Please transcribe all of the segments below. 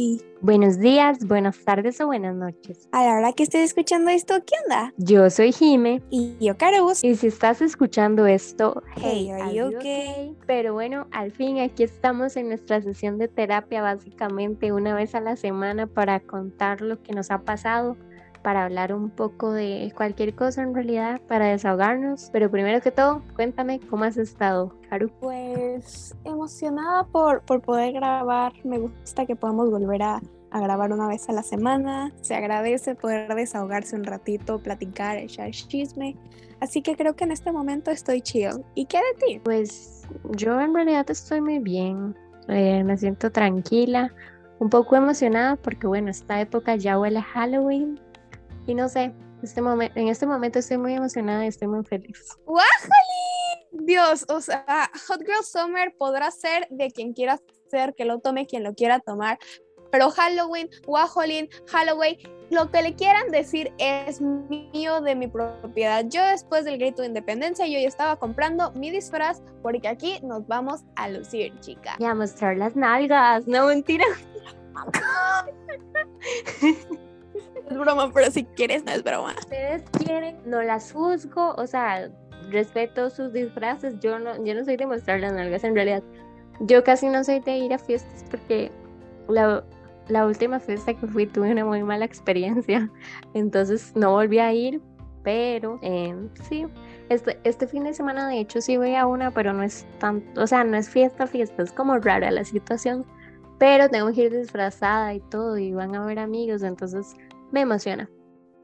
Sofi. Buenos días, buenas tardes o buenas noches. A la hora que estés escuchando esto, ¿qué onda? Yo soy Jime. Y yo, Carus. Y si estás escuchando esto, hey, are you okay? Pero bueno, al fin aquí estamos en nuestra sesión de terapia, básicamente una vez a la semana para contar lo que nos ha pasado para hablar un poco de cualquier cosa en realidad, para desahogarnos. Pero primero que todo, cuéntame cómo has estado, Karu. Pues emocionada por, por poder grabar. Me gusta que podamos volver a, a grabar una vez a la semana. Se agradece poder desahogarse un ratito, platicar, echar chisme. Así que creo que en este momento estoy chill. ¿Y qué de ti? Pues yo en realidad estoy muy bien. Eh, me siento tranquila, un poco emocionada porque bueno, esta época ya huele a Halloween y no sé, este en este momento estoy muy emocionada y estoy muy feliz. ¡Wájali! Dios, o sea, Hot Girl Summer podrá ser de quien quiera ser, que lo tome quien lo quiera tomar, pero Halloween, Wajolin, Halloween, lo que le quieran decir es mío de mi propiedad. Yo después del grito de independencia, yo ya estaba comprando mi disfraz porque aquí nos vamos a lucir, chica. Y a mostrar las nalgas, no mentira. es broma, pero si quieres no es broma. Ustedes quieren, no las juzgo, o sea, respeto sus disfraces, yo no, yo no soy de mostrar las nalgas en realidad. Yo casi no soy de ir a fiestas porque la, la última fiesta que fui tuve una muy mala experiencia, entonces no volví a ir, pero eh, sí, este, este fin de semana de hecho sí voy a una, pero no es tanto, o sea, no es fiesta, fiesta, es como rara la situación, pero tengo que ir disfrazada y todo y van a ver amigos, entonces me emociona.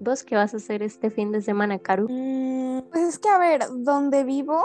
¿Vos qué vas a hacer este fin de semana, Karu? Mm, pues es que, a ver, donde vivo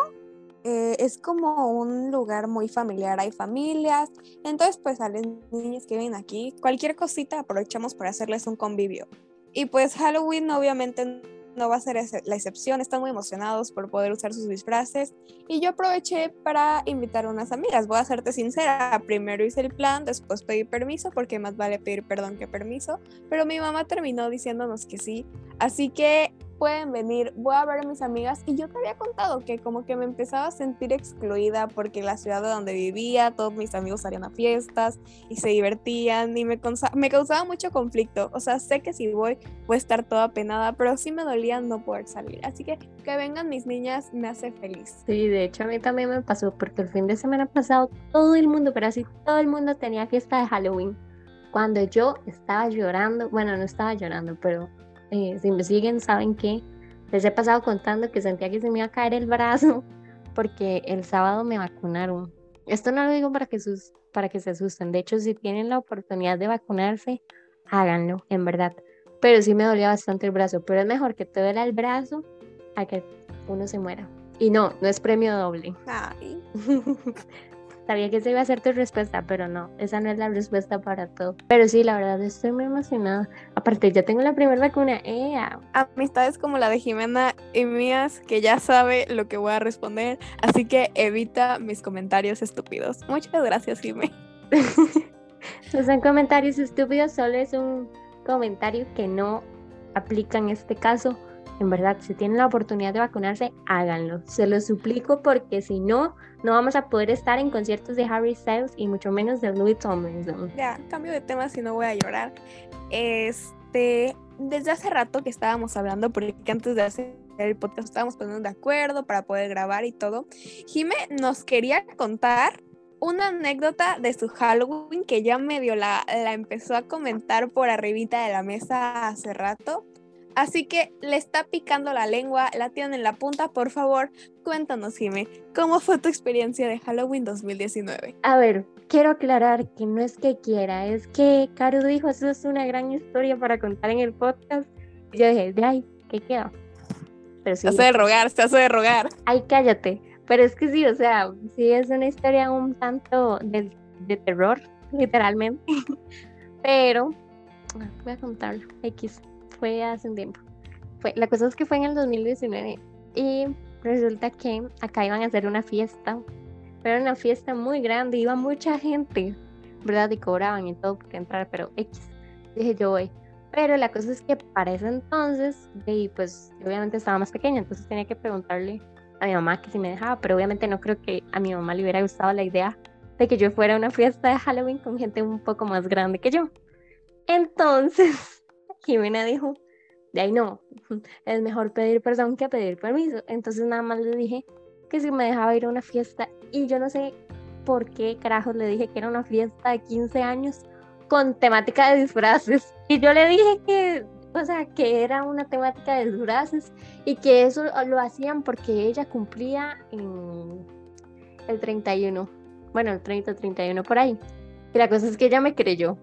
eh, es como un lugar muy familiar, hay familias, entonces pues a los niños que vienen aquí, cualquier cosita aprovechamos para hacerles un convivio. Y pues Halloween obviamente no va a ser la excepción, están muy emocionados por poder usar sus disfraces. Y yo aproveché para invitar a unas amigas, voy a serte sincera, primero hice el plan, después pedí permiso porque más vale pedir perdón que permiso, pero mi mamá terminó diciéndonos que sí, así que pueden venir, voy a ver a mis amigas y yo te había contado que como que me empezaba a sentir excluida porque la ciudad de donde vivía, todos mis amigos salían a fiestas y se divertían y me, me causaba mucho conflicto. O sea, sé que si voy voy a estar toda penada, pero sí me dolía no poder salir. Así que que vengan mis niñas me hace feliz. Sí, de hecho a mí también me pasó porque el fin de semana pasado todo el mundo, pero así todo el mundo tenía fiesta de Halloween. Cuando yo estaba llorando, bueno, no estaba llorando, pero eh, si me siguen, saben que les he pasado contando que sentía que se me iba a caer el brazo porque el sábado me vacunaron. Esto no lo digo para que, sus, para que se asusten. De hecho, si tienen la oportunidad de vacunarse, háganlo, en verdad. Pero sí me dolía bastante el brazo. Pero es mejor que te duela el brazo a que uno se muera. Y no, no es premio doble. Ay. Sabía que esa iba a ser tu respuesta, pero no, esa no es la respuesta para todo. Pero sí, la verdad, estoy muy emocionada. Aparte, ya tengo la primera vacuna. ¡Ea! Amistades como la de Jimena y mías, que ya sabe lo que voy a responder, así que evita mis comentarios estúpidos. Muchas gracias, Jimena. no son comentarios estúpidos, solo es un comentario que no aplica en este caso en verdad, si tienen la oportunidad de vacunarse, háganlo. Se lo suplico porque si no, no vamos a poder estar en conciertos de Harry Styles y mucho menos de Louis Tomlinson. Ya, cambio de tema si no voy a llorar. Este, desde hace rato que estábamos hablando, porque antes de hacer el podcast estábamos poniendo de acuerdo para poder grabar y todo. Jime nos quería contar una anécdota de su Halloween que ya medio la, la empezó a comentar por arribita de la mesa hace rato, Así que le está picando la lengua, la tienen en la punta. Por favor, cuéntanos, Jime, ¿cómo fue tu experiencia de Halloween 2019? A ver, quiero aclarar que no es que quiera, es que Caro dijo, eso es una gran historia para contar en el podcast. Y yo dije, de ay, ¿qué queda? Pero sí, se hace de rogar, se hace de rogar. Ay, cállate. Pero es que sí, o sea, sí es una historia un tanto de, de terror, literalmente. Pero, voy a contarlo, X fue hace un tiempo. Fue, la cosa es que fue en el 2019 y resulta que acá iban a hacer una fiesta, pero era una fiesta muy grande, iba mucha gente, ¿verdad? Y cobraban y todo por entrar, pero X. Dije yo voy. Pero la cosa es que para ese entonces, y pues obviamente estaba más pequeña, entonces tenía que preguntarle a mi mamá que si me dejaba, pero obviamente no creo que a mi mamá le hubiera gustado la idea de que yo fuera a una fiesta de Halloween con gente un poco más grande que yo. Entonces, Jimena dijo, de ahí no, es mejor pedir perdón que pedir permiso. Entonces nada más le dije que si me dejaba ir a una fiesta y yo no sé por qué carajos le dije que era una fiesta de 15 años con temática de disfraces. Y yo le dije que, o sea, que era una temática de disfraces y que eso lo hacían porque ella cumplía en el 31. Bueno, el 30, 31 por ahí. Y la cosa es que ella me creyó.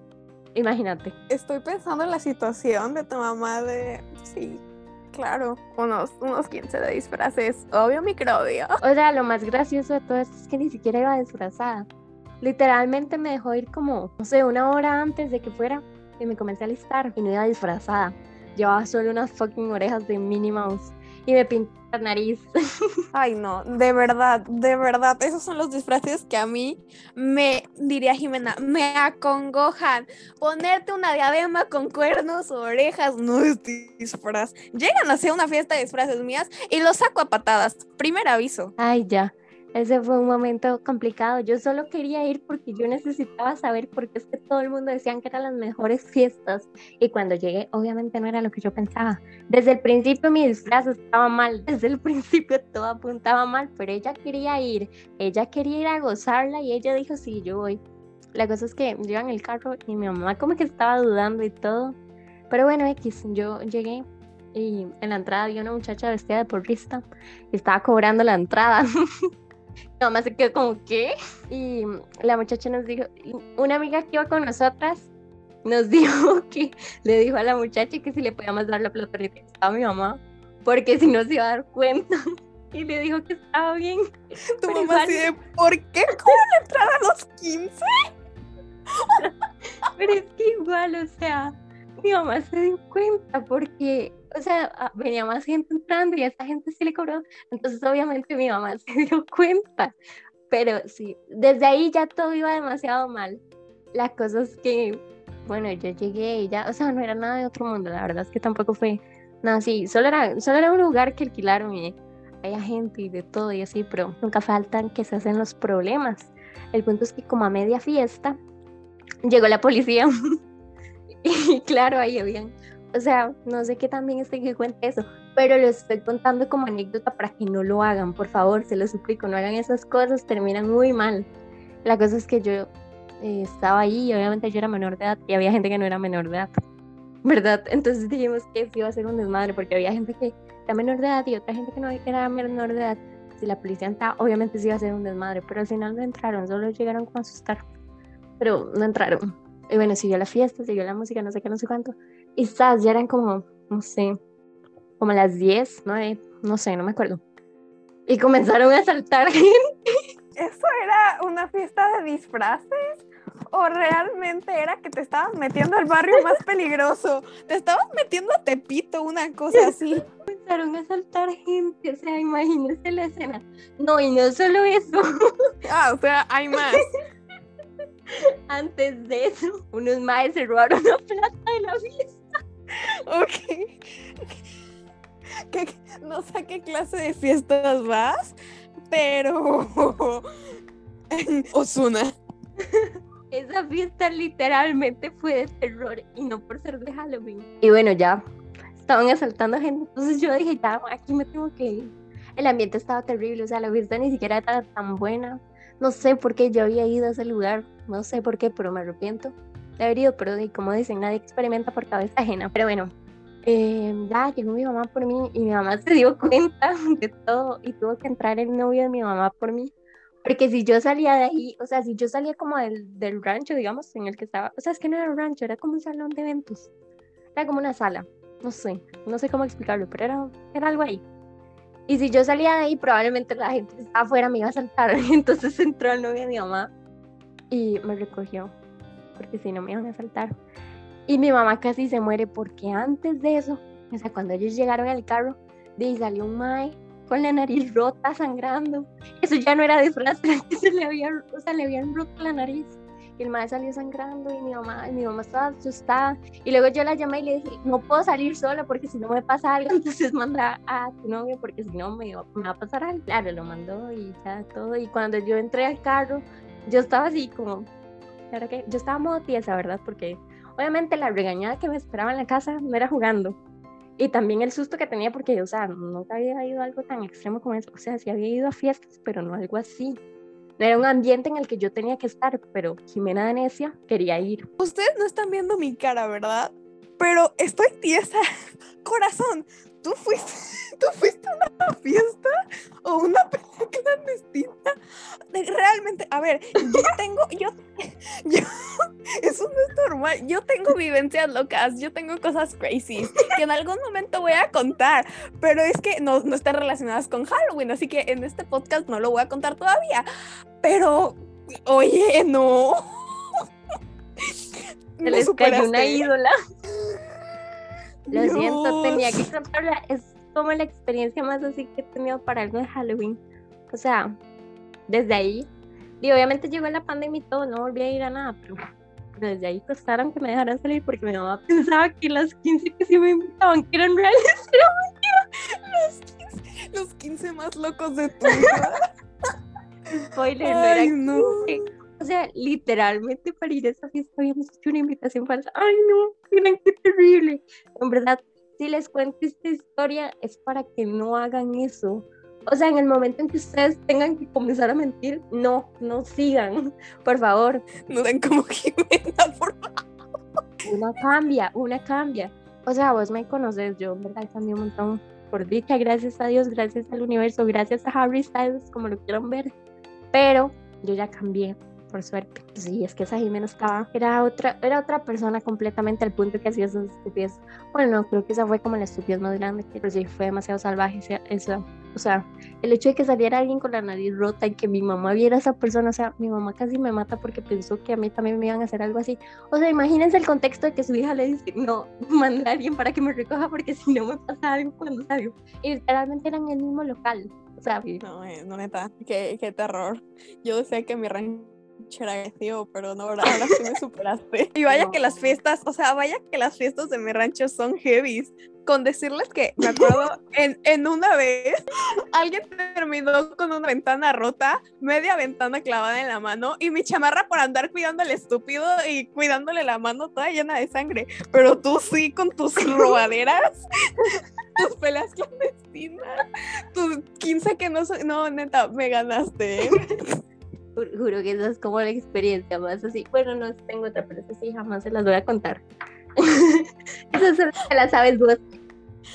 Imagínate. Estoy pensando en la situación de tu mamá de, sí, claro, unos, unos 15 de disfraces, obvio microbio. O sea, lo más gracioso de todo esto es que ni siquiera iba disfrazada. Literalmente me dejó ir como, no sé, una hora antes de que fuera y me comencé a listar y no iba disfrazada. Llevaba solo unas fucking orejas de Minnie Mouse y me pinté la nariz. Ay, no, de verdad, de verdad, esos son los disfraces que a mí me, diría Jimena, me acongojan. Ponerte una diadema con cuernos o orejas no es disfraz. Llegan a ser una fiesta de disfraces mías y los saco a patadas. Primer aviso. Ay, ya. Ese fue un momento complicado. Yo solo quería ir porque yo necesitaba saber por qué es que todo el mundo decían que eran las mejores fiestas. Y cuando llegué, obviamente no era lo que yo pensaba. Desde el principio mi disfraz estaba mal. Desde el principio todo apuntaba mal. Pero ella quería ir. Ella quería ir a gozarla y ella dijo, sí, yo voy. La cosa es que yo en el carro y mi mamá como que estaba dudando y todo. Pero bueno, X, yo llegué y en la entrada vi una muchacha vestida de porrista y estaba cobrando la entrada. Mi mamá se quedó como, ¿qué? Y la muchacha nos dijo, una amiga que iba con nosotras nos dijo que le dijo a la muchacha que si le podíamos dar la plata a mi mamá, porque si no se iba a dar cuenta. Y le dijo que estaba bien. Tu mamá así de, ¿por qué? ¿Cómo le entrar a los 15? Pero es que igual, o sea, mi mamá se dio cuenta porque o sea, venía más gente entrando y a esa gente sí le cobró. Entonces, obviamente, mi mamá se dio cuenta. Pero sí, desde ahí ya todo iba demasiado mal. La cosa es que, bueno, yo llegué y ya, o sea, no era nada de otro mundo. La verdad es que tampoco fue nada así. Solo era, solo era un lugar que alquilaron y había gente y de todo y así, pero nunca faltan que se hacen los problemas. El punto es que, como a media fiesta, llegó la policía. y claro, ahí habían o sea, no sé qué también estoy que cuente eso, pero lo estoy contando como anécdota para que no lo hagan, por favor, se lo suplico, no hagan esas cosas, terminan muy mal. La cosa es que yo eh, estaba ahí y obviamente yo era menor de edad y había gente que no era menor de edad, ¿verdad? Entonces dijimos que iba a ser un desmadre porque había gente que era menor de edad y otra gente que no era menor de edad. Si la policía entraba, obviamente sí iba a ser un desmadre, pero al final no entraron, solo llegaron como a asustar, pero no entraron. Y bueno, siguió la fiesta, siguió la música, no sé qué, no sé cuánto. Y estás, ya eran como, no sé, como las 10, 9, no sé, no me acuerdo. Y comenzaron a saltar gente. ¿Eso era una fiesta de disfraces? ¿O realmente era que te estabas metiendo al barrio más peligroso? ¿Te estabas metiendo a Tepito, una cosa así? Comenzaron a saltar gente, o sea, imagínense la escena. No, y no solo eso. Ah, o sea, hay más. Antes de eso, unos maes se robaron la plata de la fiesta. ok. no sé a qué clase de fiestas vas, pero. Osuna. Esa fiesta literalmente fue de terror y no por ser de Halloween. Y bueno, ya estaban asaltando gente. Entonces yo dije, ya, aquí me tengo que ir. El ambiente estaba terrible, o sea, la fiesta ni siquiera era tan buena. No sé por qué yo había ido a ese lugar, no sé por qué, pero me arrepiento de haber ido, pero como dicen, nadie experimenta por cabeza ajena. Pero bueno, eh, ya llegó mi mamá por mí y mi mamá se dio cuenta de todo y tuvo que entrar el novio de mi mamá por mí. Porque si yo salía de ahí, o sea, si yo salía como del, del rancho, digamos, en el que estaba, o sea, es que no era un rancho, era como un salón de eventos, era como una sala, no sé, no sé cómo explicarlo, pero era, era algo ahí. Y si yo salía de ahí, probablemente la gente que estaba afuera me iba a saltar. Entonces entró el novio de mi mamá y me recogió porque si no me iban a saltar. Y mi mamá casi se muere porque antes de eso, o sea, cuando ellos llegaron al carro, de ahí salió un mae con la nariz rota, sangrando. Eso ya no era disfraz, se le había, o sea, le habían roto la nariz. Y el mae salió sangrando y mi mamá, y mi mamá estaba asustada. Y luego yo la llamé y le dije, no puedo salir sola porque si no me pasa algo, entonces manda a tu novio porque si no me, me va a pasar algo. Claro, lo mandó y ya todo. Y cuando yo entré al carro, yo estaba así como, claro que yo estaba modo tiesa, ¿verdad? Porque obviamente la regañada que me esperaba en la casa no era jugando. Y también el susto que tenía porque, o sea, nunca había ido a algo tan extremo como eso. O sea, sí había ido a fiestas, pero no algo así. Era un ambiente en el que yo tenía que estar, pero Jimena de Necia quería ir. Ustedes no están viendo mi cara, ¿verdad? Pero estoy tiesa. Corazón, ¿tú fuiste, ¿tú fuiste a una fiesta o una pelea clandestina? Realmente, a ver, yo tengo, yo, yo, eso no es normal. Yo tengo vivencias locas, yo tengo cosas crazy que en algún momento voy a contar, pero es que no, no están relacionadas con Halloween, así que en este podcast no lo voy a contar todavía. Pero, oye, no. Se les cayó una ídola. Lo siento, tenía que contarla. Es como la experiencia más así que he tenido para algo de Halloween. O sea, desde ahí. Y obviamente llegó la pandemia y todo, no volví a ir a nada, pero, desde ahí costaron que me dejaran salir porque mi mamá pensaba que las 15 que sí me invitaban que eran reales, pero Los 15, los 15 más locos de tu vida. Spoiler, Ay, no. O sea, literalmente para ir a esa fiesta habíamos hecho una invitación falsa. Ay, no, miren qué terrible. En verdad, si les cuento esta historia es para que no hagan eso. O sea, en el momento en que ustedes tengan que comenzar a mentir, no, no sigan, por favor. No den como Jimena, por favor. Una cambia, una cambia. O sea, vos me conoces, yo en verdad cambié un montón. Por dicha, gracias a Dios, gracias al universo, gracias a Harry Styles, como lo quieran ver. Pero yo ya cambié por suerte. Sí, es que esa Jimena estaba, era otra, era otra persona completamente al punto que hacía esas estupidez. Bueno, no, creo que esa fue como la estupidez más grande, pero sí fue demasiado salvaje esa, o sea, el hecho de que saliera alguien con la nariz rota y que mi mamá viera a esa persona, o sea, mi mamá casi me mata porque pensó que a mí también me iban a hacer algo así. O sea, imagínense el contexto de que su hija le dice, no, manda a alguien para que me recoja porque si no me pasa algo cuando salió. Y literalmente eran en el mismo local. O sea, no, eh, no neta, qué, qué terror. Yo decía que mi rango agradecido, pero no, ahora, sí me superaste. Y vaya que las fiestas, o sea, vaya que las fiestas de mi rancho son heavies. Con decirles que me acuerdo en, en una vez alguien terminó con una ventana rota, media ventana clavada en la mano y mi chamarra por andar cuidando al estúpido y cuidándole la mano toda llena de sangre. Pero tú sí con tus robaderas, tus peleas clandestinas, tus 15 que no No, neta, me ganaste. ¿eh? Juro que esa es como la experiencia más así. Bueno, no tengo otra, pero sí jamás se las voy a contar. Esa solo se la sabes vos.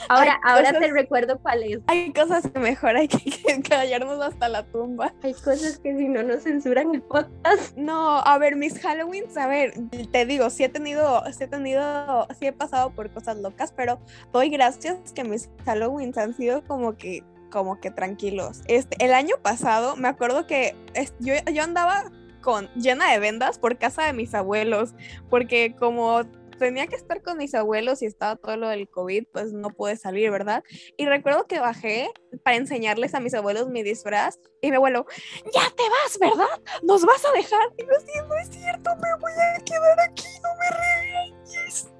Ahora, ahora te recuerdo cuál es. Hay cosas que mejor hay que, callarnos hasta la tumba. Hay cosas que si no nos censuran el podcast. No, a ver, mis Halloweens, a ver, te digo, sí he tenido, sí he tenido, sí he pasado por cosas locas, pero doy gracias que mis Halloweens han sido como que como que tranquilos. Este, el año pasado me acuerdo que yo, yo andaba con llena de vendas por casa de mis abuelos, porque como tenía que estar con mis abuelos y estaba todo lo del COVID, pues no pude salir, ¿verdad? Y recuerdo que bajé para enseñarles a mis abuelos mi disfraz y mi abuelo, ya te vas, ¿verdad? Nos vas a dejar. Y yo, sí, no es cierto, me voy a quedar aquí, no me regañes.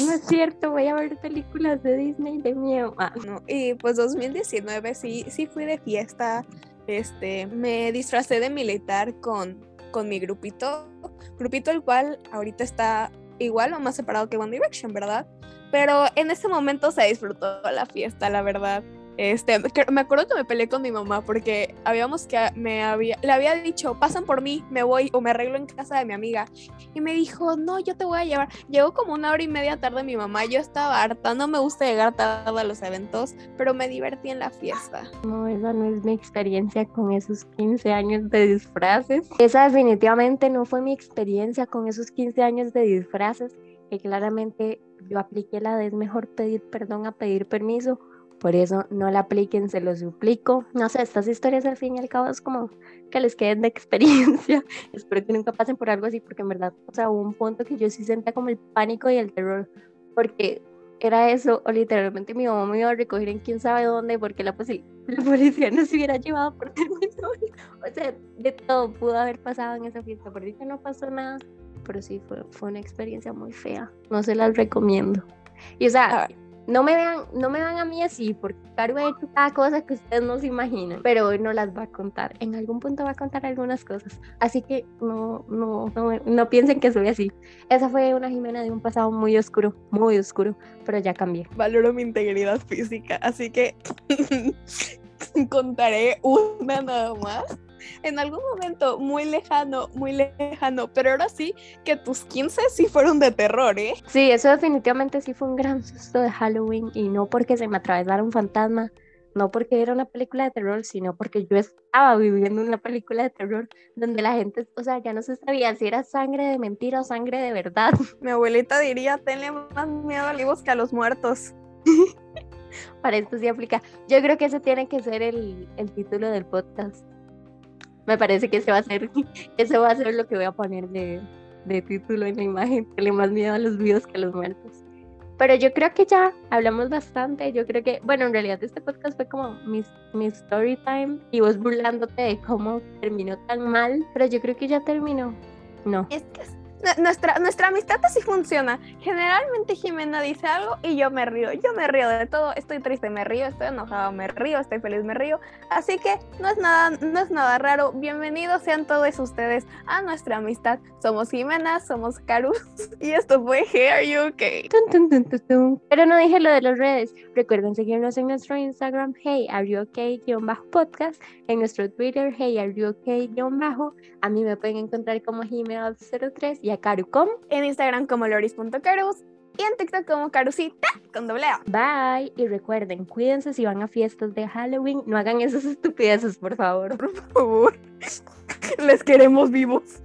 No es cierto, voy a ver películas de Disney de miedo. Ah. No, y pues 2019 sí, sí fui de fiesta. Este, me disfracé de militar con, con mi grupito. Grupito el cual ahorita está igual o más separado que One Direction, ¿verdad? Pero en ese momento se disfrutó la fiesta, la verdad. Este, me acuerdo que me peleé con mi mamá porque habíamos que me había, le había dicho, pasan por mí, me voy o me arreglo en casa de mi amiga. Y me dijo, no, yo te voy a llevar. Llegó como una hora y media tarde mi mamá, yo estaba harta, no me gusta llegar tarde a los eventos, pero me divertí en la fiesta. No, esa no es mi experiencia con esos 15 años de disfraces. Esa definitivamente no fue mi experiencia con esos 15 años de disfraces, que claramente yo apliqué la de es mejor pedir perdón a pedir permiso por eso no la apliquen, se lo suplico. No sé, estas historias al fin y al cabo es como que les queden de experiencia. Espero que nunca pasen por algo así, porque en verdad, o sea, hubo un punto que yo sí sentía como el pánico y el terror, porque era eso, o literalmente mi mamá me iba a recoger en quién sabe dónde, porque la, la policía no se hubiera llevado por territorio. O sea, de todo pudo haber pasado en esa fiesta, por eso no pasó nada, pero sí fue, fue una experiencia muy fea. No se las recomiendo. Y o sea, No me vean, no me vean a mí así, porque Caro ha hecho cada cosa que ustedes no se imaginan, pero hoy no las va a contar. En algún punto va a contar algunas cosas. Así que no, no, no, no piensen que soy así. Esa fue una Jimena de un pasado muy oscuro, muy oscuro, pero ya cambié. Valoro mi integridad física, así que contaré una nada más en algún momento muy lejano, muy lejano, pero ahora sí que tus 15 sí fueron de terror, ¿eh? Sí, eso definitivamente sí fue un gran susto de Halloween y no porque se me atravesara un fantasma, no porque era una película de terror, sino porque yo estaba viviendo una película de terror donde la gente, o sea, ya no se sabía si era sangre de mentira o sangre de verdad. Mi abuelita diría, tenle más miedo a vivos que a los muertos. Para esto sí aplica. Yo creo que ese tiene que ser el, el título del podcast me parece que ese va a ser, ese va a ser lo que voy a poner de, de título en la imagen, que le más miedo a los vivos que a los muertos. Pero yo creo que ya hablamos bastante. Yo creo que, bueno, en realidad este podcast fue como mi, mi story time y vos burlándote de cómo terminó tan mal. Pero yo creo que ya terminó. No. Es que nuestra, nuestra amistad así funciona. Generalmente Jimena dice algo y yo me río. Yo me río de todo. Estoy triste, me río. Estoy enojado, me río. Estoy feliz, me río. Así que no es nada, no es nada raro. Bienvenidos sean todos ustedes a nuestra amistad. Somos Jimena, somos Carus y esto fue Hey Are You Okay. Pero no dije lo de las redes. Recuerden seguirnos en nuestro Instagram Hey Are You Okay-podcast, en nuestro Twitter Hey Are You Okay-bajo. A mí me pueden encontrar como Jimena03 y Carucom. En Instagram como loris.carus y en TikTok como Carusita con doble A. Bye. Y recuerden, cuídense si van a fiestas de Halloween. No hagan esas estupideces, por favor. Por favor. Les queremos vivos.